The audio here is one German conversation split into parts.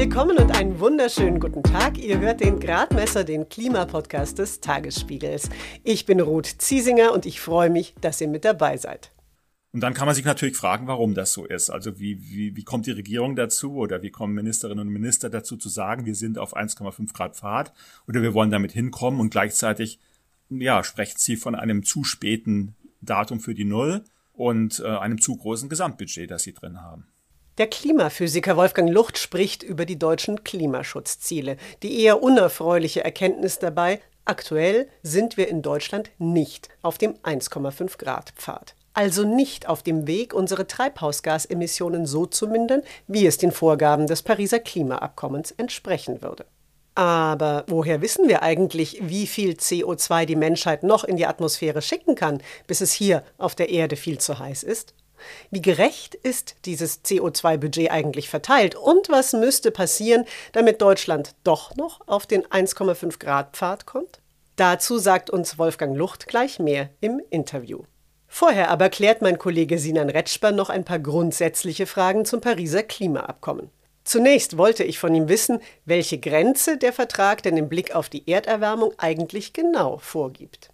Willkommen und einen wunderschönen guten Tag. Ihr hört den Gradmesser, den Klimapodcast des Tagesspiegels. Ich bin Ruth Ziesinger und ich freue mich, dass ihr mit dabei seid. Und dann kann man sich natürlich fragen, warum das so ist. Also wie, wie, wie kommt die Regierung dazu oder wie kommen Ministerinnen und Minister dazu zu sagen, wir sind auf 1,5 Grad Pfad oder wir wollen damit hinkommen und gleichzeitig ja, sprechen sie von einem zu späten Datum für die Null und äh, einem zu großen Gesamtbudget, das sie drin haben. Der Klimaphysiker Wolfgang Lucht spricht über die deutschen Klimaschutzziele. Die eher unerfreuliche Erkenntnis dabei, aktuell sind wir in Deutschland nicht auf dem 1,5 Grad Pfad. Also nicht auf dem Weg, unsere Treibhausgasemissionen so zu mindern, wie es den Vorgaben des Pariser Klimaabkommens entsprechen würde. Aber woher wissen wir eigentlich, wie viel CO2 die Menschheit noch in die Atmosphäre schicken kann, bis es hier auf der Erde viel zu heiß ist? Wie gerecht ist dieses CO2-Budget eigentlich verteilt und was müsste passieren, damit Deutschland doch noch auf den 1,5 Grad Pfad kommt? Dazu sagt uns Wolfgang Lucht gleich mehr im Interview. Vorher aber klärt mein Kollege Sinan Retschper noch ein paar grundsätzliche Fragen zum Pariser Klimaabkommen. Zunächst wollte ich von ihm wissen, welche Grenze der Vertrag denn im Blick auf die Erderwärmung eigentlich genau vorgibt.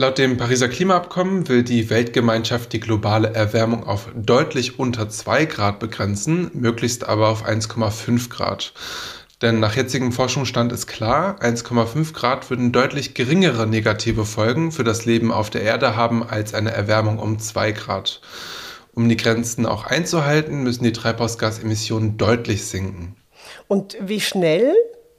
Laut dem Pariser Klimaabkommen will die Weltgemeinschaft die globale Erwärmung auf deutlich unter 2 Grad begrenzen, möglichst aber auf 1,5 Grad. Denn nach jetzigem Forschungsstand ist klar, 1,5 Grad würden deutlich geringere negative Folgen für das Leben auf der Erde haben als eine Erwärmung um 2 Grad. Um die Grenzen auch einzuhalten, müssen die Treibhausgasemissionen deutlich sinken. Und wie schnell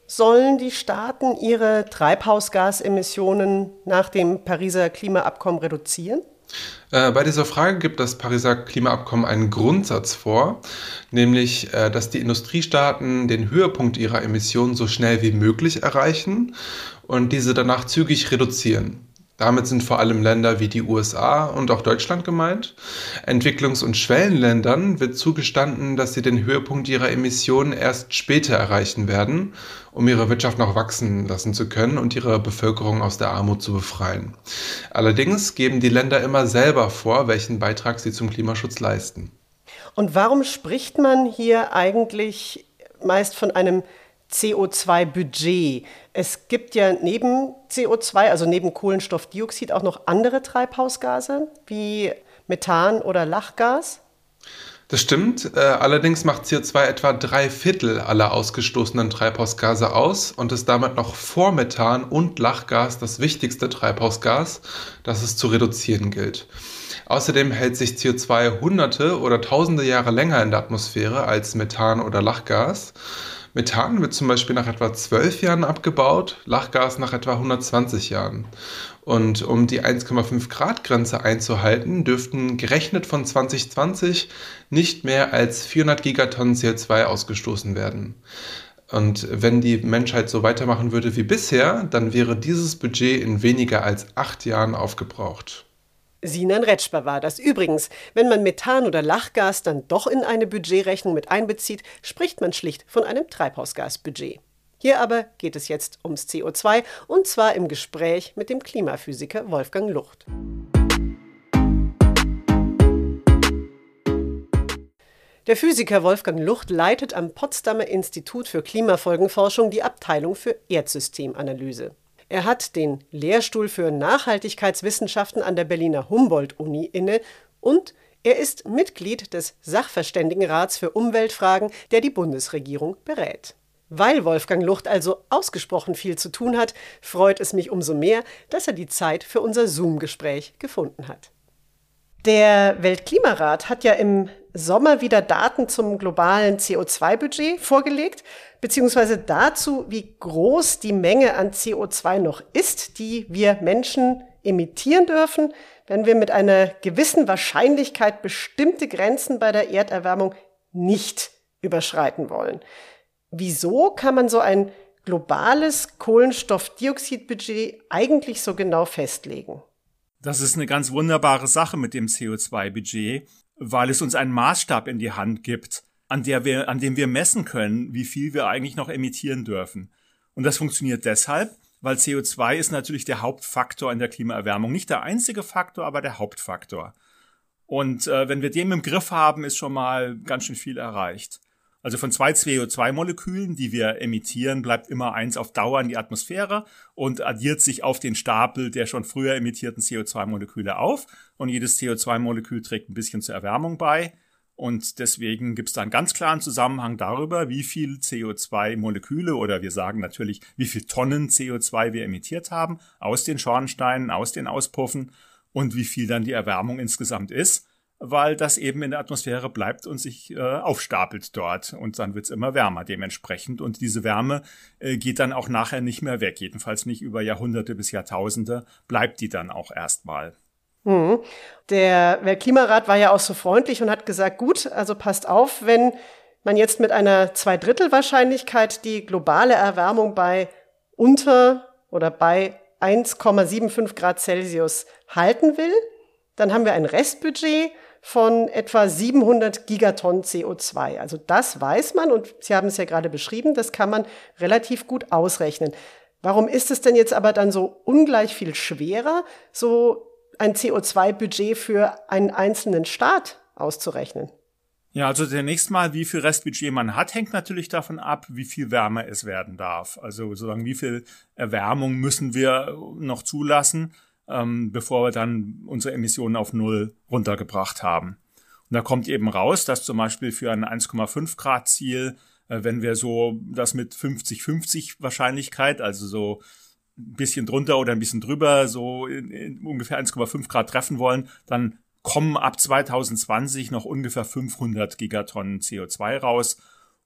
sollen die Staaten ihre Treibhausgasemissionen nach dem Pariser Klimaabkommen reduzieren? Äh, bei dieser Frage gibt das Pariser Klimaabkommen einen Grundsatz vor, nämlich, äh, dass die Industriestaaten den Höhepunkt ihrer Emissionen so schnell wie möglich erreichen und diese danach zügig reduzieren. Damit sind vor allem Länder wie die USA und auch Deutschland gemeint. Entwicklungs- und Schwellenländern wird zugestanden, dass sie den Höhepunkt ihrer Emissionen erst später erreichen werden, um ihre Wirtschaft noch wachsen lassen zu können und ihre Bevölkerung aus der Armut zu befreien. Allerdings geben die Länder immer selber vor, welchen Beitrag sie zum Klimaschutz leisten. Und warum spricht man hier eigentlich meist von einem CO2-Budget. Es gibt ja neben CO2, also neben Kohlenstoffdioxid, auch noch andere Treibhausgase wie Methan oder Lachgas. Das stimmt. Äh, allerdings macht CO2 etwa drei Viertel aller ausgestoßenen Treibhausgase aus und ist damit noch vor Methan und Lachgas das wichtigste Treibhausgas, das es zu reduzieren gilt. Außerdem hält sich CO2 hunderte oder tausende Jahre länger in der Atmosphäre als Methan oder Lachgas. Methan wird zum Beispiel nach etwa 12 Jahren abgebaut, Lachgas nach etwa 120 Jahren. Und um die 1,5 Grad Grenze einzuhalten, dürften gerechnet von 2020 nicht mehr als 400 Gigatonnen CO2 ausgestoßen werden. Und wenn die Menschheit so weitermachen würde wie bisher, dann wäre dieses Budget in weniger als acht Jahren aufgebraucht. Sinan Retschper war das. Übrigens, wenn man Methan oder Lachgas dann doch in eine Budgetrechnung mit einbezieht, spricht man schlicht von einem Treibhausgasbudget. Hier aber geht es jetzt ums CO2 und zwar im Gespräch mit dem Klimaphysiker Wolfgang Lucht. Der Physiker Wolfgang Lucht leitet am Potsdamer Institut für Klimafolgenforschung die Abteilung für Erdsystemanalyse. Er hat den Lehrstuhl für Nachhaltigkeitswissenschaften an der Berliner Humboldt-Uni inne und er ist Mitglied des Sachverständigenrats für Umweltfragen, der die Bundesregierung berät. Weil Wolfgang Lucht also ausgesprochen viel zu tun hat, freut es mich umso mehr, dass er die Zeit für unser Zoom-Gespräch gefunden hat. Der Weltklimarat hat ja im Sommer wieder Daten zum globalen CO2-Budget vorgelegt, beziehungsweise dazu, wie groß die Menge an CO2 noch ist, die wir Menschen emittieren dürfen, wenn wir mit einer gewissen Wahrscheinlichkeit bestimmte Grenzen bei der Erderwärmung nicht überschreiten wollen. Wieso kann man so ein globales Kohlenstoffdioxidbudget eigentlich so genau festlegen? Das ist eine ganz wunderbare Sache mit dem CO2-Budget, weil es uns einen Maßstab in die Hand gibt, an, der wir, an dem wir messen können, wie viel wir eigentlich noch emittieren dürfen. Und das funktioniert deshalb, weil CO2 ist natürlich der Hauptfaktor in der Klimaerwärmung. Nicht der einzige Faktor, aber der Hauptfaktor. Und äh, wenn wir den im Griff haben, ist schon mal ganz schön viel erreicht. Also von zwei CO2-Molekülen, die wir emittieren, bleibt immer eins auf Dauer in die Atmosphäre und addiert sich auf den Stapel der schon früher emittierten CO2-Moleküle auf. Und jedes CO2-Molekül trägt ein bisschen zur Erwärmung bei. Und deswegen gibt es da einen ganz klaren Zusammenhang darüber, wie viel CO2-Moleküle oder wir sagen natürlich, wie viel Tonnen CO2 wir emittiert haben aus den Schornsteinen, aus den Auspuffen und wie viel dann die Erwärmung insgesamt ist weil das eben in der Atmosphäre bleibt und sich äh, aufstapelt dort und dann wird's immer wärmer dementsprechend und diese Wärme äh, geht dann auch nachher nicht mehr weg, jedenfalls nicht über Jahrhunderte bis Jahrtausende, bleibt die dann auch erstmal. Mhm. Der Weltklimarat war ja auch so freundlich und hat gesagt, gut, also passt auf, wenn man jetzt mit einer Zweidrittelwahrscheinlichkeit die globale Erwärmung bei unter oder bei 1,75 Grad Celsius halten will, dann haben wir ein Restbudget von etwa 700 Gigatonnen CO2. Also das weiß man und Sie haben es ja gerade beschrieben, das kann man relativ gut ausrechnen. Warum ist es denn jetzt aber dann so ungleich viel schwerer, so ein CO2-Budget für einen einzelnen Staat auszurechnen? Ja, also zunächst mal, wie viel Restbudget man hat, hängt natürlich davon ab, wie viel wärmer es werden darf. Also sozusagen, wie viel Erwärmung müssen wir noch zulassen ähm, bevor wir dann unsere Emissionen auf Null runtergebracht haben. Und da kommt eben raus, dass zum Beispiel für ein 1,5 Grad Ziel, äh, wenn wir so das mit 50-50 Wahrscheinlichkeit, also so ein bisschen drunter oder ein bisschen drüber, so in, in ungefähr 1,5 Grad treffen wollen, dann kommen ab 2020 noch ungefähr 500 Gigatonnen CO2 raus.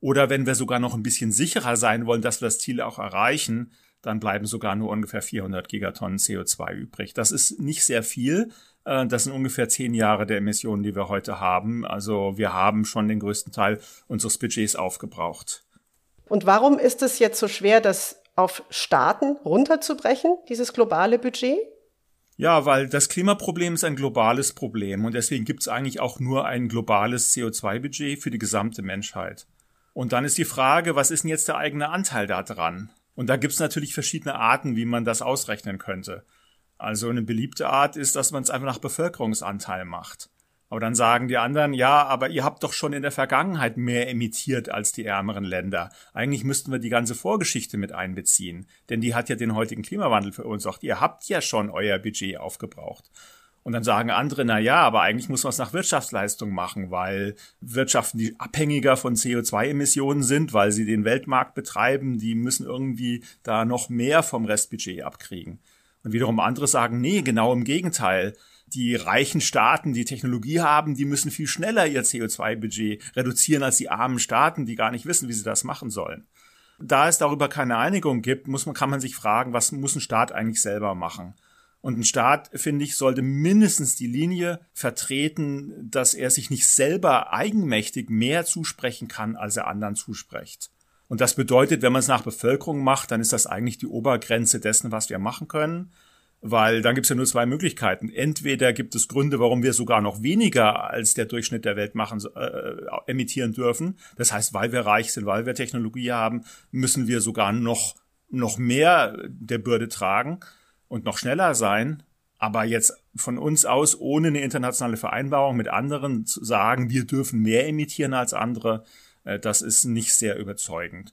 Oder wenn wir sogar noch ein bisschen sicherer sein wollen, dass wir das Ziel auch erreichen, dann bleiben sogar nur ungefähr 400 Gigatonnen CO2 übrig. Das ist nicht sehr viel. Äh, das sind ungefähr zehn Jahre der Emissionen, die wir heute haben. Also wir haben schon den größten Teil unseres Budgets aufgebraucht. Und warum ist es jetzt so schwer, das auf Staaten runterzubrechen, dieses globale Budget? Ja, weil das Klimaproblem ist ein globales Problem und deswegen gibt es eigentlich auch nur ein globales CO2-Budget für die gesamte Menschheit. Und dann ist die Frage, was ist denn jetzt der eigene Anteil da dran? Und da gibt es natürlich verschiedene Arten, wie man das ausrechnen könnte. Also eine beliebte Art ist, dass man es einfach nach Bevölkerungsanteil macht. Aber dann sagen die anderen, ja, aber ihr habt doch schon in der Vergangenheit mehr emittiert als die ärmeren Länder. Eigentlich müssten wir die ganze Vorgeschichte mit einbeziehen, denn die hat ja den heutigen Klimawandel auch. Ihr habt ja schon euer Budget aufgebraucht. Und dann sagen andere, na ja, aber eigentlich muss man es nach Wirtschaftsleistung machen, weil Wirtschaften, die abhängiger von CO2-Emissionen sind, weil sie den Weltmarkt betreiben, die müssen irgendwie da noch mehr vom Restbudget abkriegen. Und wiederum andere sagen, nee, genau im Gegenteil. Die reichen Staaten, die Technologie haben, die müssen viel schneller ihr CO2-Budget reduzieren als die armen Staaten, die gar nicht wissen, wie sie das machen sollen. Da es darüber keine Einigung gibt, muss man, kann man sich fragen, was muss ein Staat eigentlich selber machen? Und ein Staat, finde ich, sollte mindestens die Linie vertreten, dass er sich nicht selber eigenmächtig mehr zusprechen kann, als er anderen zuspricht. Und das bedeutet, wenn man es nach Bevölkerung macht, dann ist das eigentlich die Obergrenze dessen, was wir machen können. Weil dann gibt es ja nur zwei Möglichkeiten. Entweder gibt es Gründe, warum wir sogar noch weniger als der Durchschnitt der Welt machen, äh, emittieren dürfen. Das heißt, weil wir reich sind, weil wir Technologie haben, müssen wir sogar noch, noch mehr der Bürde tragen und noch schneller sein. Aber jetzt von uns aus, ohne eine internationale Vereinbarung mit anderen zu sagen, wir dürfen mehr emittieren als andere, äh, das ist nicht sehr überzeugend.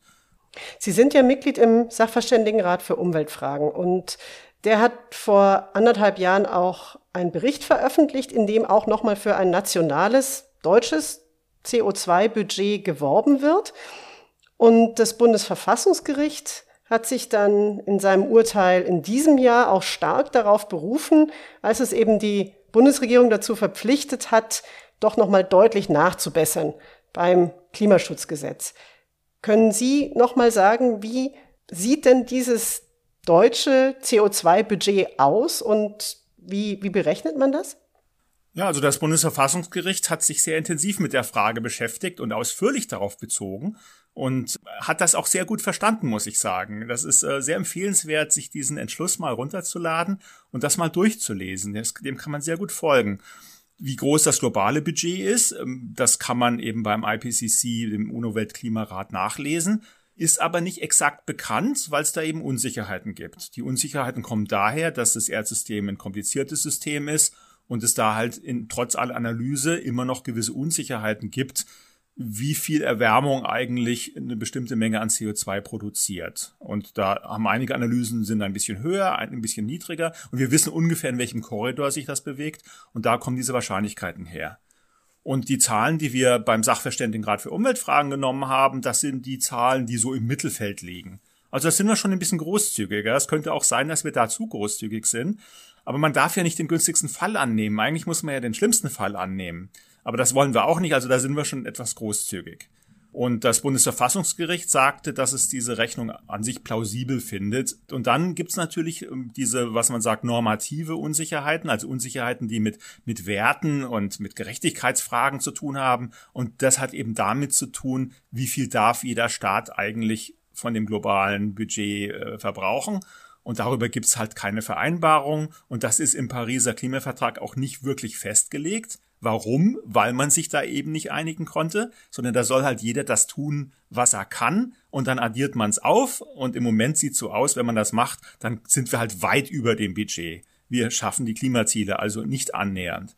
Sie sind ja Mitglied im Sachverständigenrat für Umweltfragen und der hat vor anderthalb Jahren auch einen Bericht veröffentlicht, in dem auch nochmal für ein nationales deutsches CO2-Budget geworben wird. Und das Bundesverfassungsgericht hat sich dann in seinem Urteil in diesem Jahr auch stark darauf berufen, als es eben die Bundesregierung dazu verpflichtet hat, doch nochmal deutlich nachzubessern beim Klimaschutzgesetz. Können Sie nochmal sagen, wie sieht denn dieses deutsche CO2-Budget aus und wie, wie berechnet man das? Ja, also das Bundesverfassungsgericht hat sich sehr intensiv mit der Frage beschäftigt und ausführlich darauf bezogen und hat das auch sehr gut verstanden, muss ich sagen. Das ist äh, sehr empfehlenswert, sich diesen Entschluss mal runterzuladen und das mal durchzulesen. Dem kann man sehr gut folgen. Wie groß das globale Budget ist, ähm, das kann man eben beim IPCC, dem UNO-Weltklimarat, nachlesen ist aber nicht exakt bekannt, weil es da eben Unsicherheiten gibt. Die Unsicherheiten kommen daher, dass das Erdsystem ein kompliziertes System ist und es da halt in, trotz aller Analyse immer noch gewisse Unsicherheiten gibt, wie viel Erwärmung eigentlich eine bestimmte Menge an CO2 produziert. Und da haben einige Analysen sind ein bisschen höher, ein bisschen niedriger. Und wir wissen ungefähr, in welchem Korridor sich das bewegt. Und da kommen diese Wahrscheinlichkeiten her. Und die Zahlen, die wir beim Sachverständigenrat für Umweltfragen genommen haben, das sind die Zahlen, die so im Mittelfeld liegen. Also da sind wir schon ein bisschen großzügiger. Es könnte auch sein, dass wir da zu großzügig sind. Aber man darf ja nicht den günstigsten Fall annehmen. Eigentlich muss man ja den schlimmsten Fall annehmen. Aber das wollen wir auch nicht, also da sind wir schon etwas großzügig. Und das Bundesverfassungsgericht sagte, dass es diese Rechnung an sich plausibel findet. Und dann gibt's natürlich ähm, diese, was man sagt, normative Unsicherheiten, also Unsicherheiten, die mit, mit Werten und mit Gerechtigkeitsfragen zu tun haben. Und das hat eben damit zu tun, wie viel darf jeder Staat eigentlich von dem globalen Budget äh, verbrauchen. Und darüber gibt's halt keine Vereinbarung. Und das ist im Pariser Klimavertrag auch nicht wirklich festgelegt. Warum? Weil man sich da eben nicht einigen konnte, sondern da soll halt jeder das tun, was er kann und dann addiert man es auf und im Moment sieht so aus, wenn man das macht, dann sind wir halt weit über dem Budget. Wir schaffen die Klimaziele also nicht annähernd.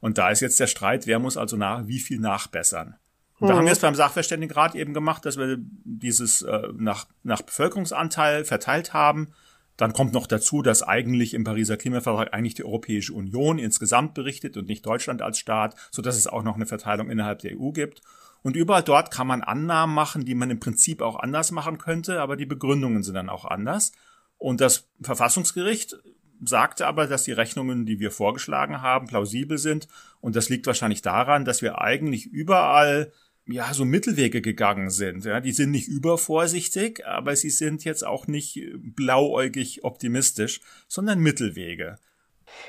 Und da ist jetzt der Streit, wer muss also nach, wie viel nachbessern. Und da haben wir es beim Sachverständigenrat eben gemacht, dass wir dieses äh, nach, nach Bevölkerungsanteil verteilt haben dann kommt noch dazu, dass eigentlich im Pariser Klimavertrag eigentlich die Europäische Union insgesamt berichtet und nicht Deutschland als Staat, so dass es auch noch eine Verteilung innerhalb der EU gibt. Und überall dort kann man Annahmen machen, die man im Prinzip auch anders machen könnte, aber die Begründungen sind dann auch anders. Und das Verfassungsgericht sagte aber, dass die Rechnungen, die wir vorgeschlagen haben, plausibel sind. Und das liegt wahrscheinlich daran, dass wir eigentlich überall ja, so Mittelwege gegangen sind. Ja, die sind nicht übervorsichtig, aber sie sind jetzt auch nicht blauäugig optimistisch, sondern Mittelwege.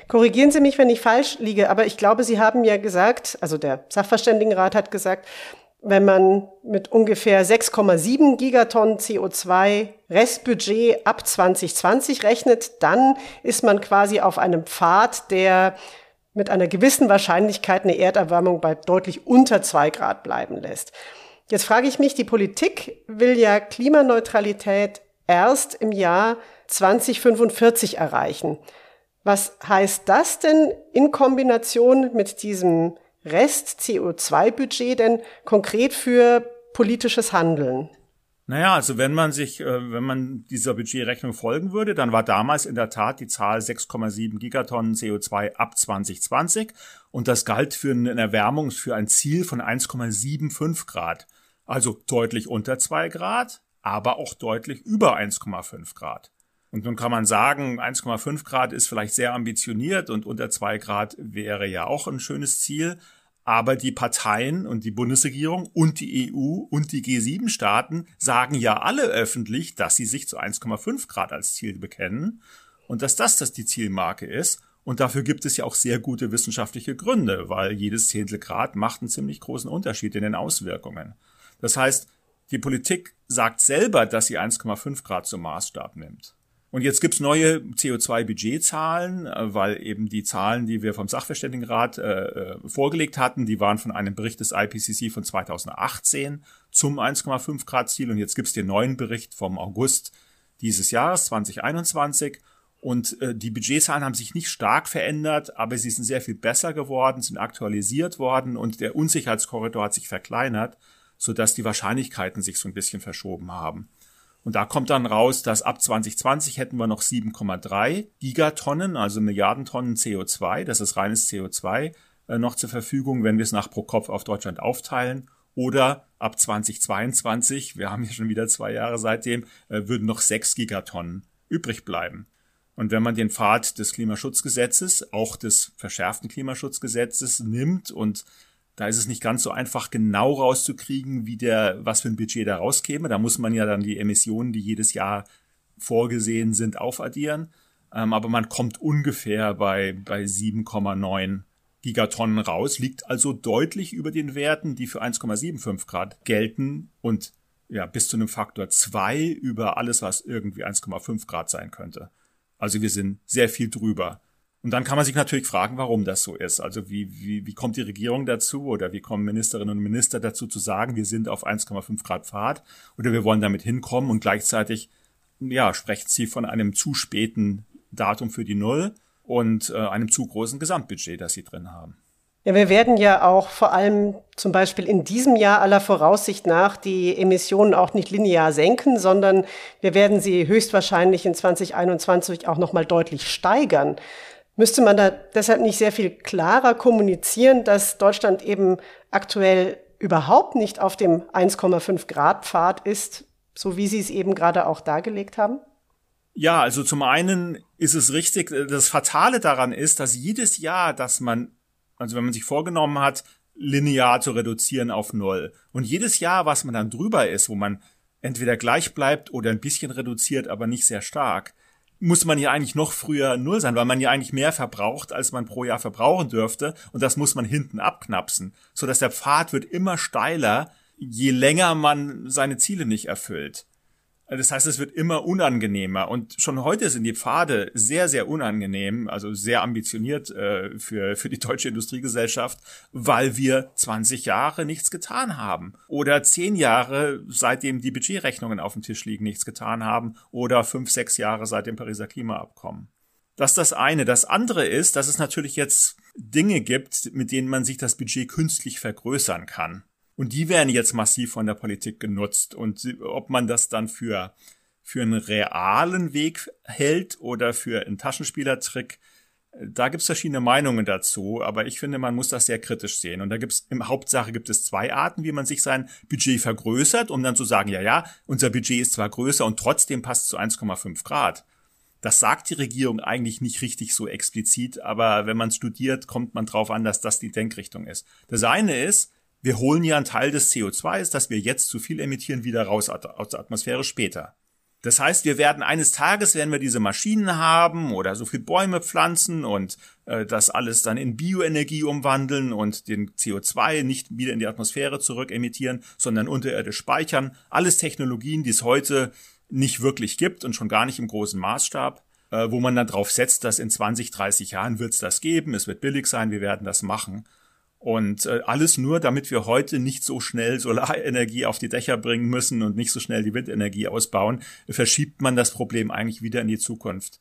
Korrigieren Sie mich, wenn ich falsch liege, aber ich glaube, Sie haben ja gesagt, also der Sachverständigenrat hat gesagt, wenn man mit ungefähr 6,7 Gigatonnen CO2 Restbudget ab 2020 rechnet, dann ist man quasi auf einem Pfad, der mit einer gewissen Wahrscheinlichkeit eine Erderwärmung bei deutlich unter zwei Grad bleiben lässt. Jetzt frage ich mich, die Politik will ja Klimaneutralität erst im Jahr 2045 erreichen. Was heißt das denn in Kombination mit diesem Rest CO2-Budget denn konkret für politisches Handeln? Naja, also wenn man sich, äh, wenn man dieser Budgetrechnung folgen würde, dann war damals in der Tat die Zahl 6,7 Gigatonnen CO2 ab 2020 und das galt für eine Erwärmung für ein Ziel von 1,75 Grad. Also deutlich unter zwei Grad, aber auch deutlich über 1,5 Grad. Und nun kann man sagen, 1,5 Grad ist vielleicht sehr ambitioniert und unter zwei Grad wäre ja auch ein schönes Ziel. Aber die Parteien und die Bundesregierung und die EU und die G7-Staaten sagen ja alle öffentlich, dass sie sich zu 1,5 Grad als Ziel bekennen und dass das, das die Zielmarke ist. Und dafür gibt es ja auch sehr gute wissenschaftliche Gründe, weil jedes Zehntel Grad macht einen ziemlich großen Unterschied in den Auswirkungen. Das heißt, die Politik sagt selber, dass sie 1,5 Grad zum Maßstab nimmt. Und jetzt gibt's neue CO2-Budgetzahlen, äh, weil eben die Zahlen, die wir vom Sachverständigenrat äh, äh vorgelegt hatten, die waren von einem Bericht des IPCC von 2018 zum 1,5 Grad Ziel. Und jetzt gibt's den neuen Bericht vom August dieses Jahres 2021. Und äh, die Budgetzahlen haben sich nicht stark verändert, aber sie sind sehr viel besser geworden, sind aktualisiert worden und der Unsicherheitskorridor hat sich verkleinert, sodass die Wahrscheinlichkeiten sich so ein bisschen verschoben haben. Und da kommt dann raus, dass ab 2020 hätten wir noch 7,3 Gigatonnen, also Milliardentonnen CO2, das ist reines CO2, äh, noch zur Verfügung, wenn wir es nach pro Kopf auf Deutschland aufteilen. Oder ab 2022, wir haben ja schon wieder zwei Jahre seitdem, äh, würden noch 6 Gigatonnen übrig bleiben. Und wenn man den Pfad des Klimaschutzgesetzes, auch des verschärften Klimaschutzgesetzes nimmt und da ist es nicht ganz so einfach, genau rauszukriegen, wie der, was für ein Budget da rauskäme. Da muss man ja dann die Emissionen, die jedes Jahr vorgesehen sind, aufaddieren. Ähm, aber man kommt ungefähr bei, bei 7,9 Gigatonnen raus, liegt also deutlich über den Werten, die für 1,75 Grad gelten und ja, bis zu einem Faktor 2 über alles, was irgendwie 1,5 Grad sein könnte. Also wir sind sehr viel drüber. Und dann kann man sich natürlich fragen, warum das so ist. Also wie, wie, wie kommt die Regierung dazu oder wie kommen Ministerinnen und Minister dazu zu sagen, wir sind auf 1,5 Grad Fahrt oder wir wollen damit hinkommen und gleichzeitig ja, sprechen sie von einem zu späten Datum für die Null und äh, einem zu großen Gesamtbudget, das sie drin haben. Ja, wir werden ja auch vor allem zum Beispiel in diesem Jahr aller Voraussicht nach die Emissionen auch nicht linear senken, sondern wir werden sie höchstwahrscheinlich in 2021 auch noch mal deutlich steigern. Müsste man da deshalb nicht sehr viel klarer kommunizieren, dass Deutschland eben aktuell überhaupt nicht auf dem 1,5 Grad Pfad ist, so wie Sie es eben gerade auch dargelegt haben? Ja, also zum einen ist es richtig, das Fatale daran ist, dass jedes Jahr, dass man also wenn man sich vorgenommen hat, linear zu reduzieren auf Null. Und jedes Jahr, was man dann drüber ist, wo man entweder gleich bleibt oder ein bisschen reduziert, aber nicht sehr stark, muss man ja eigentlich noch früher Null sein, weil man ja eigentlich mehr verbraucht, als man pro Jahr verbrauchen dürfte. Und das muss man hinten abknapsen, so dass der Pfad wird immer steiler, je länger man seine Ziele nicht erfüllt. Das heißt, es wird immer unangenehmer und schon heute sind die Pfade sehr, sehr unangenehm, also sehr ambitioniert äh, für, für die deutsche Industriegesellschaft, weil wir 20 Jahre nichts getan haben oder 10 Jahre seitdem die Budgetrechnungen auf dem Tisch liegen nichts getan haben oder 5, 6 Jahre seit dem Pariser Klimaabkommen. Das ist das eine. Das andere ist, dass es natürlich jetzt Dinge gibt, mit denen man sich das Budget künstlich vergrößern kann. Und die werden jetzt massiv von der Politik genutzt. Und ob man das dann für, für einen realen Weg hält oder für einen Taschenspielertrick, da gibt's verschiedene Meinungen dazu, aber ich finde, man muss das sehr kritisch sehen. Und da gibt's im Hauptsache gibt es zwei Arten, wie man sich sein Budget vergrößert, um dann zu sagen, ja, ja, unser Budget ist zwar größer und trotzdem passt zu 1,5 Grad. Das sagt die Regierung eigentlich nicht richtig so explizit, aber wenn man studiert, kommt man drauf an, dass das die Denkrichtung ist. Das eine ist, wir holen ja einen Teil des CO2s, das wir jetzt zu viel emittieren, wieder raus aus der Atmosphäre später. Das heißt, wir werden eines Tages, werden wir diese Maschinen haben oder so viel Bäume pflanzen und äh, das alles dann in Bioenergie umwandeln und den CO2 nicht wieder in die Atmosphäre zurück emittieren, sondern unterirdisch speichern. Alles Technologien, die es heute nicht wirklich gibt und schon gar nicht im großen Maßstab, äh, wo man dann drauf setzt, dass in 20, 30 Jahren wird es das geben, es wird billig sein, wir werden das machen. Und äh, alles nur, damit wir heute nicht so schnell Solarenergie auf die Dächer bringen müssen und nicht so schnell die Windenergie ausbauen, verschiebt man das Problem eigentlich wieder in die Zukunft.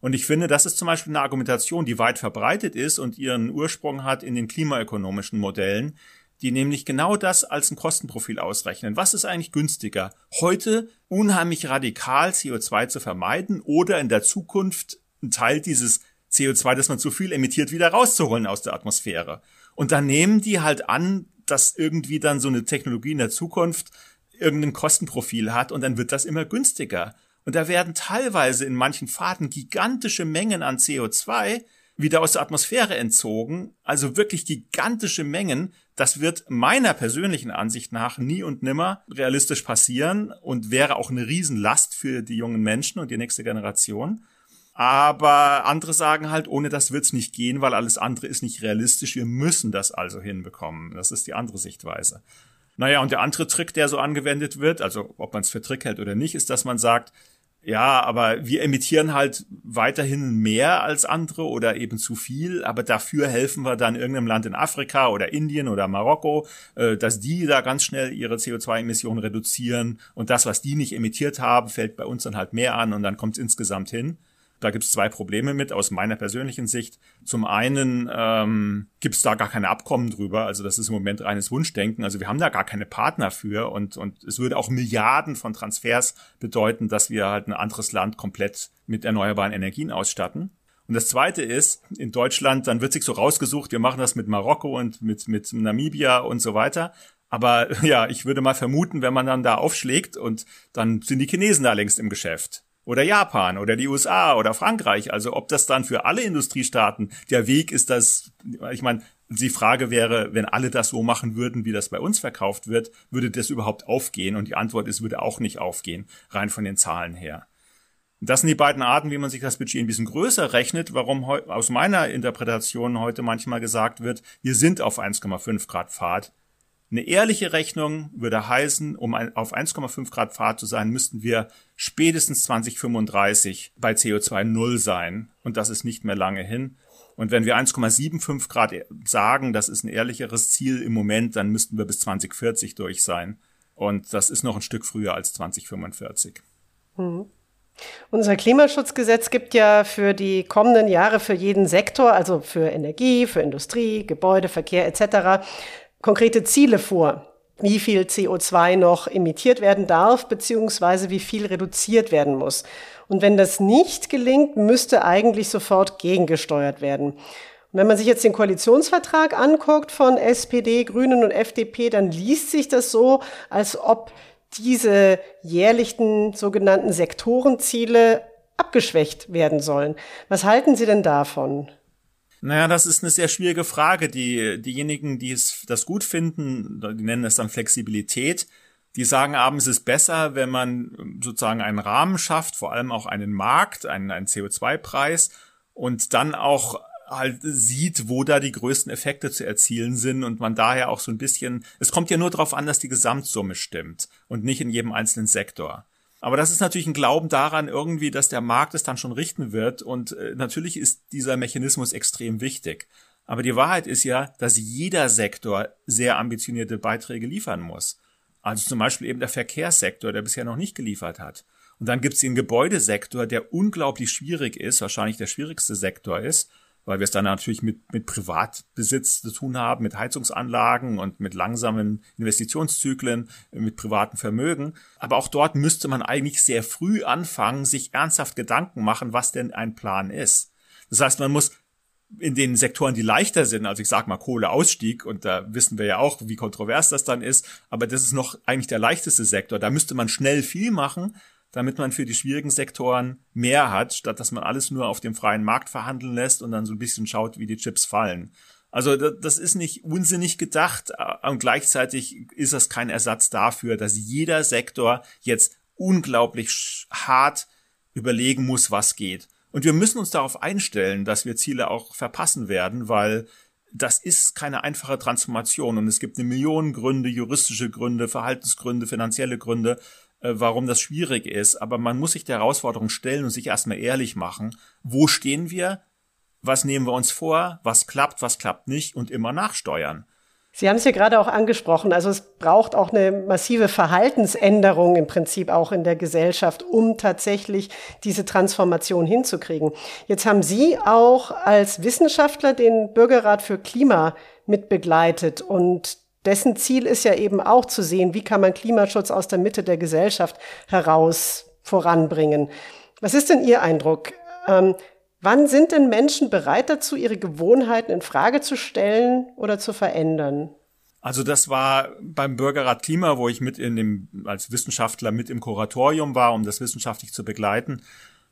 Und ich finde, das ist zum Beispiel eine Argumentation, die weit verbreitet ist und ihren Ursprung hat in den klimaökonomischen Modellen, die nämlich genau das als ein Kostenprofil ausrechnen. Was ist eigentlich günstiger? Heute unheimlich radikal CO2 zu vermeiden oder in der Zukunft einen Teil dieses CO2, das man zu viel emittiert, wieder rauszuholen aus der Atmosphäre. Und dann nehmen die halt an, dass irgendwie dann so eine Technologie in der Zukunft irgendein Kostenprofil hat und dann wird das immer günstiger. Und da werden teilweise in manchen Fahrten gigantische Mengen an CO2 wieder aus der Atmosphäre entzogen, also wirklich gigantische Mengen. Das wird meiner persönlichen Ansicht nach nie und nimmer realistisch passieren und wäre auch eine Riesenlast für die jungen Menschen und die nächste Generation. Aber andere sagen halt, ohne das wird's nicht gehen, weil alles andere ist nicht realistisch. Wir müssen das also hinbekommen. Das ist die andere Sichtweise. Naja, und der andere Trick, der so angewendet wird, also ob man es für Trick hält oder nicht, ist, dass man sagt, ja, aber wir emittieren halt weiterhin mehr als andere oder eben zu viel, aber dafür helfen wir dann irgendeinem Land in Afrika oder Indien oder Marokko, äh, dass die da ganz schnell ihre CO2-Emissionen reduzieren und das, was die nicht emittiert haben, fällt bei uns dann halt mehr an und dann kommt es insgesamt hin. Da gibt es zwei Probleme mit aus meiner persönlichen Sicht. Zum einen ähm, gibt es da gar keine Abkommen drüber, also das ist im Moment reines Wunschdenken. Also wir haben da gar keine Partner für und, und es würde auch Milliarden von Transfers bedeuten, dass wir halt ein anderes Land komplett mit erneuerbaren Energien ausstatten. Und das Zweite ist, in Deutschland, dann wird sich so rausgesucht, wir machen das mit Marokko und mit, mit Namibia und so weiter. Aber ja, ich würde mal vermuten, wenn man dann da aufschlägt und dann sind die Chinesen da längst im Geschäft oder Japan oder die USA oder Frankreich. Also ob das dann für alle Industriestaaten der Weg ist, dass, ich meine, die Frage wäre, wenn alle das so machen würden, wie das bei uns verkauft wird, würde das überhaupt aufgehen? Und die Antwort ist, würde auch nicht aufgehen, rein von den Zahlen her. Das sind die beiden Arten, wie man sich das Budget ein bisschen größer rechnet, warum aus meiner Interpretation heute manchmal gesagt wird, wir sind auf 1,5 Grad Pfad. Eine ehrliche Rechnung würde heißen, um auf 1,5 Grad Fahrt zu sein, müssten wir spätestens 2035 bei CO2 null sein. Und das ist nicht mehr lange hin. Und wenn wir 1,75 Grad sagen, das ist ein ehrlicheres Ziel im Moment, dann müssten wir bis 2040 durch sein. Und das ist noch ein Stück früher als 2045. Mhm. Unser Klimaschutzgesetz gibt ja für die kommenden Jahre für jeden Sektor, also für Energie, für Industrie, Gebäude, Verkehr etc., konkrete Ziele vor, wie viel CO2 noch emittiert werden darf, beziehungsweise wie viel reduziert werden muss. Und wenn das nicht gelingt, müsste eigentlich sofort gegengesteuert werden. Und wenn man sich jetzt den Koalitionsvertrag anguckt von SPD, Grünen und FDP, dann liest sich das so, als ob diese jährlichen sogenannten Sektorenziele abgeschwächt werden sollen. Was halten Sie denn davon? Naja, das ist eine sehr schwierige Frage. Die, diejenigen, die es, das gut finden, die nennen es dann Flexibilität, die sagen abends, es ist besser, wenn man sozusagen einen Rahmen schafft, vor allem auch einen Markt, einen, einen CO2-Preis und dann auch halt sieht, wo da die größten Effekte zu erzielen sind und man daher auch so ein bisschen, es kommt ja nur darauf an, dass die Gesamtsumme stimmt und nicht in jedem einzelnen Sektor. Aber das ist natürlich ein Glauben daran irgendwie, dass der Markt es dann schon richten wird und äh, natürlich ist dieser Mechanismus extrem wichtig. Aber die Wahrheit ist ja, dass jeder Sektor sehr ambitionierte Beiträge liefern muss. Also zum Beispiel eben der Verkehrssektor, der bisher noch nicht geliefert hat. Und dann gibt es den Gebäudesektor, der unglaublich schwierig ist, wahrscheinlich der schwierigste Sektor ist weil wir es dann natürlich mit, mit Privatbesitz zu tun haben, mit Heizungsanlagen und mit langsamen Investitionszyklen, mit privaten Vermögen. Aber auch dort müsste man eigentlich sehr früh anfangen, sich ernsthaft Gedanken machen, was denn ein Plan ist. Das heißt, man muss in den Sektoren, die leichter sind, also ich sage mal Kohleausstieg, und da wissen wir ja auch, wie kontrovers das dann ist, aber das ist noch eigentlich der leichteste Sektor. Da müsste man schnell viel machen, damit man für die schwierigen Sektoren mehr hat, statt dass man alles nur auf dem freien Markt verhandeln lässt und dann so ein bisschen schaut, wie die Chips fallen. Also das ist nicht unsinnig gedacht und gleichzeitig ist das kein Ersatz dafür, dass jeder Sektor jetzt unglaublich hart überlegen muss, was geht. Und wir müssen uns darauf einstellen, dass wir Ziele auch verpassen werden, weil das ist keine einfache Transformation und es gibt eine Million Gründe, juristische Gründe, Verhaltensgründe, finanzielle Gründe, warum das schwierig ist. Aber man muss sich der Herausforderung stellen und sich erstmal ehrlich machen. Wo stehen wir? Was nehmen wir uns vor? Was klappt? Was klappt nicht? Und immer nachsteuern. Sie haben es ja gerade auch angesprochen. Also es braucht auch eine massive Verhaltensänderung im Prinzip auch in der Gesellschaft, um tatsächlich diese Transformation hinzukriegen. Jetzt haben Sie auch als Wissenschaftler den Bürgerrat für Klima mitbegleitet und dessen Ziel ist ja eben auch zu sehen, wie kann man Klimaschutz aus der Mitte der Gesellschaft heraus voranbringen. Was ist denn Ihr Eindruck? Ähm, wann sind denn Menschen bereit dazu, ihre Gewohnheiten in Frage zu stellen oder zu verändern? Also das war beim Bürgerrat Klima, wo ich mit in dem, als Wissenschaftler mit im Kuratorium war, um das wissenschaftlich zu begleiten,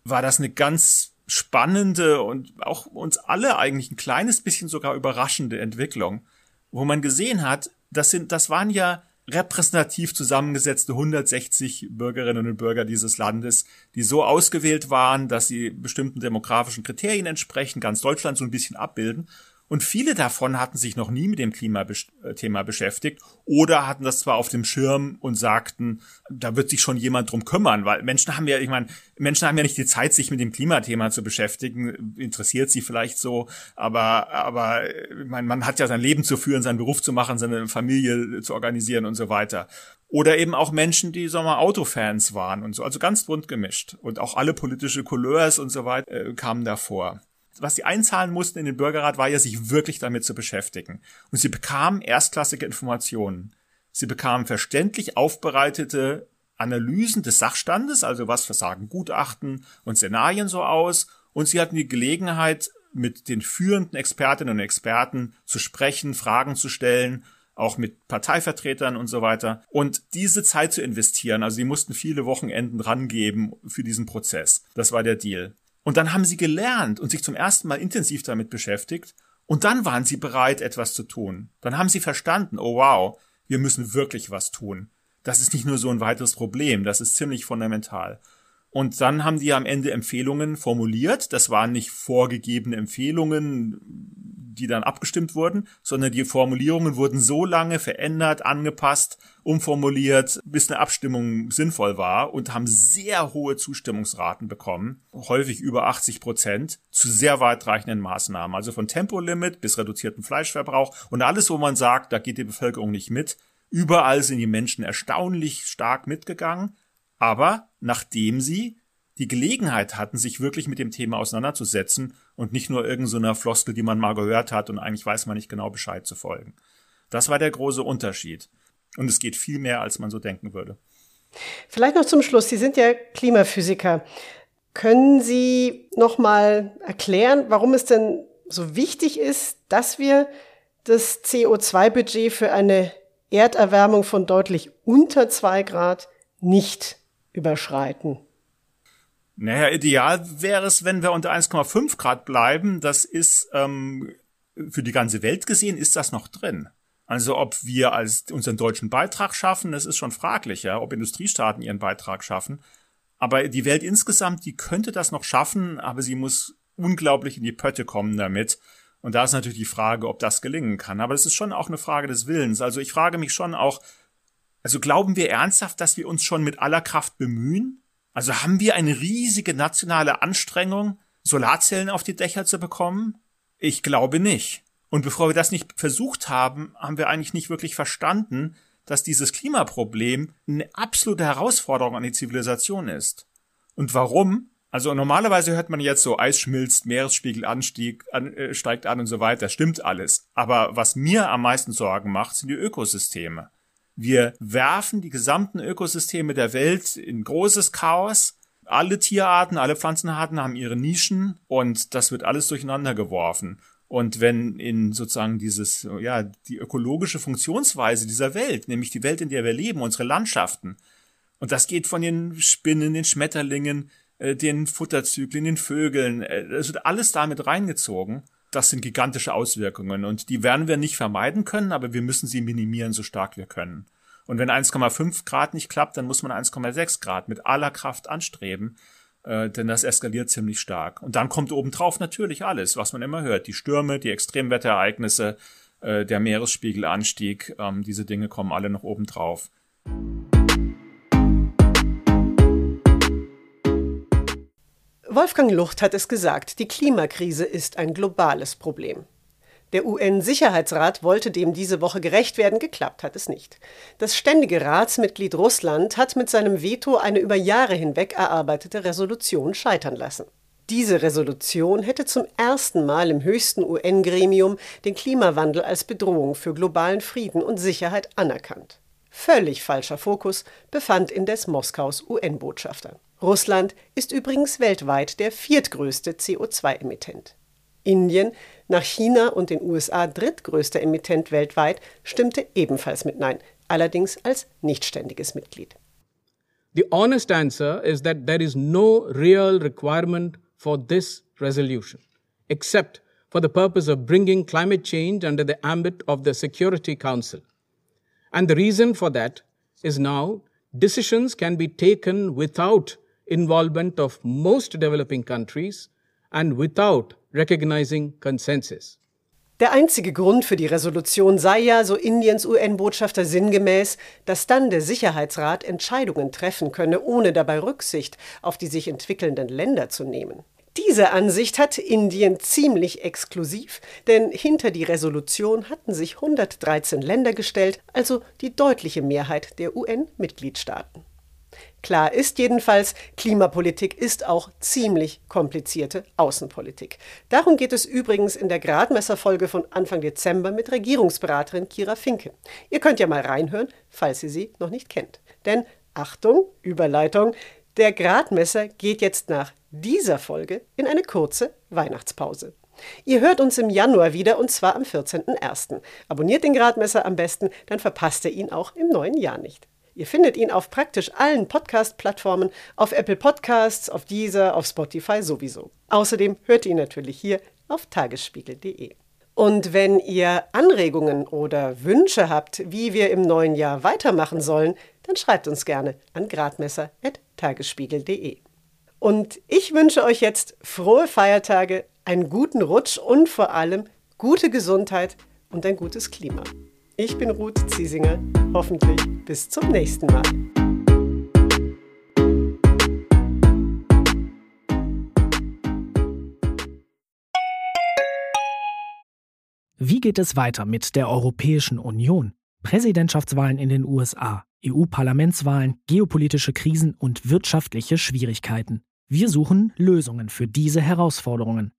war das eine ganz spannende und auch uns alle eigentlich ein kleines bisschen sogar überraschende Entwicklung, wo man gesehen hat, das sind, das waren ja repräsentativ zusammengesetzte 160 Bürgerinnen und Bürger dieses Landes, die so ausgewählt waren, dass sie bestimmten demografischen Kriterien entsprechen, ganz Deutschland so ein bisschen abbilden. Und viele davon hatten sich noch nie mit dem Klimathema beschäftigt oder hatten das zwar auf dem Schirm und sagten, da wird sich schon jemand drum kümmern, weil Menschen haben ja, ich meine, Menschen haben ja nicht die Zeit, sich mit dem Klimathema zu beschäftigen, interessiert sie vielleicht so, aber, aber ich meine, man hat ja sein Leben zu führen, seinen Beruf zu machen, seine Familie zu organisieren und so weiter. Oder eben auch Menschen, die, sagen wir Autofans waren und so, also ganz bunt gemischt. Und auch alle politische Couleurs und so weiter äh, kamen davor was sie einzahlen mussten in den Bürgerrat, war ja, sich wirklich damit zu beschäftigen. Und sie bekamen erstklassige Informationen. Sie bekamen verständlich aufbereitete Analysen des Sachstandes, also was versagen Gutachten und Szenarien so aus. Und sie hatten die Gelegenheit, mit den führenden Expertinnen und Experten zu sprechen, Fragen zu stellen, auch mit Parteivertretern und so weiter. Und diese Zeit zu investieren, also sie mussten viele Wochenenden rangeben für diesen Prozess. Das war der Deal. Und dann haben sie gelernt und sich zum ersten Mal intensiv damit beschäftigt. Und dann waren sie bereit, etwas zu tun. Dann haben sie verstanden, oh wow, wir müssen wirklich was tun. Das ist nicht nur so ein weiteres Problem, das ist ziemlich fundamental. Und dann haben die am Ende Empfehlungen formuliert. Das waren nicht vorgegebene Empfehlungen, die dann abgestimmt wurden, sondern die Formulierungen wurden so lange verändert, angepasst, umformuliert, bis eine Abstimmung sinnvoll war und haben sehr hohe Zustimmungsraten bekommen, häufig über 80 Prozent, zu sehr weitreichenden Maßnahmen. Also von Tempolimit bis reduzierten Fleischverbrauch und alles, wo man sagt, da geht die Bevölkerung nicht mit. Überall sind die Menschen erstaunlich stark mitgegangen aber nachdem sie die Gelegenheit hatten, sich wirklich mit dem Thema auseinanderzusetzen und nicht nur irgendeiner so Floskel, die man mal gehört hat und eigentlich weiß man nicht genau Bescheid zu folgen. Das war der große Unterschied. Und es geht viel mehr, als man so denken würde. Vielleicht noch zum Schluss. Sie sind ja Klimaphysiker. Können Sie noch mal erklären, warum es denn so wichtig ist, dass wir das CO2-Budget für eine Erderwärmung von deutlich unter zwei Grad nicht überschreiten? Naja, ideal wäre es, wenn wir unter 1,5 Grad bleiben. Das ist ähm, für die ganze Welt gesehen, ist das noch drin. Also ob wir als unseren deutschen Beitrag schaffen, das ist schon fraglich, ja, ob Industriestaaten ihren Beitrag schaffen. Aber die Welt insgesamt, die könnte das noch schaffen, aber sie muss unglaublich in die Pötte kommen damit. Und da ist natürlich die Frage, ob das gelingen kann. Aber es ist schon auch eine Frage des Willens. Also ich frage mich schon auch, also glauben wir ernsthaft, dass wir uns schon mit aller Kraft bemühen? Also haben wir eine riesige nationale Anstrengung, Solarzellen auf die Dächer zu bekommen? Ich glaube nicht. Und bevor wir das nicht versucht haben, haben wir eigentlich nicht wirklich verstanden, dass dieses Klimaproblem eine absolute Herausforderung an die Zivilisation ist. Und warum? Also normalerweise hört man jetzt so, Eis schmilzt, Meeresspiegel anstieg, an, äh, steigt an und so weiter. Stimmt alles. Aber was mir am meisten Sorgen macht, sind die Ökosysteme. Wir werfen die gesamten Ökosysteme der Welt in großes Chaos. Alle Tierarten, alle Pflanzenarten haben ihre Nischen und das wird alles durcheinander geworfen. Und wenn in sozusagen dieses, ja, die ökologische Funktionsweise dieser Welt, nämlich die Welt, in der wir leben, unsere Landschaften, und das geht von den Spinnen, den Schmetterlingen, äh, den Futterzyklen, den Vögeln, äh, das wird alles damit reingezogen. Das sind gigantische Auswirkungen und die werden wir nicht vermeiden können, aber wir müssen sie minimieren, so stark wir können. Und wenn 1,5 Grad nicht klappt, dann muss man 1,6 Grad mit aller Kraft anstreben äh, denn das eskaliert ziemlich stark. Und dann kommt obendrauf natürlich alles, was man immer hört. Die Stürme, die Extremwetterereignisse, äh, der Meeresspiegelanstieg, ähm, diese Dinge kommen alle noch obendrauf. Wolfgang Lucht hat es gesagt, die Klimakrise ist ein globales Problem. Der UN-Sicherheitsrat wollte dem diese Woche gerecht werden, geklappt hat es nicht. Das ständige Ratsmitglied Russland hat mit seinem Veto eine über Jahre hinweg erarbeitete Resolution scheitern lassen. Diese Resolution hätte zum ersten Mal im höchsten UN-Gremium den Klimawandel als Bedrohung für globalen Frieden und Sicherheit anerkannt. Völlig falscher Fokus befand indes Moskaus UN-Botschafter. Russland ist übrigens weltweit der viertgrößte CO2-Emittent. Indien, nach China und den USA drittgrößter Emittent weltweit, stimmte ebenfalls mit Nein, allerdings als nichtständiges Mitglied. The honest answer is that there is no real requirement for this resolution, except for the purpose of bringing climate change under the ambit of the Security Council. And the reason for that is now decisions can be taken without involvement of most developing countries and without recognizing consensus. Der einzige Grund für die Resolution sei ja, so Indiens UN-Botschafter sinngemäß, dass dann der Sicherheitsrat Entscheidungen treffen könne, ohne dabei Rücksicht auf die sich entwickelnden Länder zu nehmen. Diese Ansicht hat Indien ziemlich exklusiv, denn hinter die Resolution hatten sich 113 Länder gestellt, also die deutliche Mehrheit der UN-Mitgliedstaaten. Klar ist jedenfalls, Klimapolitik ist auch ziemlich komplizierte Außenpolitik. Darum geht es übrigens in der Gradmesserfolge von Anfang Dezember mit Regierungsberaterin Kira Finke. Ihr könnt ja mal reinhören, falls ihr sie noch nicht kennt. Denn Achtung, Überleitung, der Gradmesser geht jetzt nach dieser Folge in eine kurze Weihnachtspause. Ihr hört uns im Januar wieder und zwar am 14.01. Abonniert den Gradmesser am besten, dann verpasst ihr ihn auch im neuen Jahr nicht. Ihr findet ihn auf praktisch allen Podcast-Plattformen, auf Apple Podcasts, auf Deezer, auf Spotify sowieso. Außerdem hört ihr ihn natürlich hier auf tagesspiegel.de. Und wenn ihr Anregungen oder Wünsche habt, wie wir im neuen Jahr weitermachen sollen, dann schreibt uns gerne an gradmesser.tagesspiegel.de. Und ich wünsche euch jetzt frohe Feiertage, einen guten Rutsch und vor allem gute Gesundheit und ein gutes Klima. Ich bin Ruth Ziesinger. Hoffentlich bis zum nächsten Mal. Wie geht es weiter mit der Europäischen Union? Präsidentschaftswahlen in den USA, EU-Parlamentswahlen, geopolitische Krisen und wirtschaftliche Schwierigkeiten. Wir suchen Lösungen für diese Herausforderungen.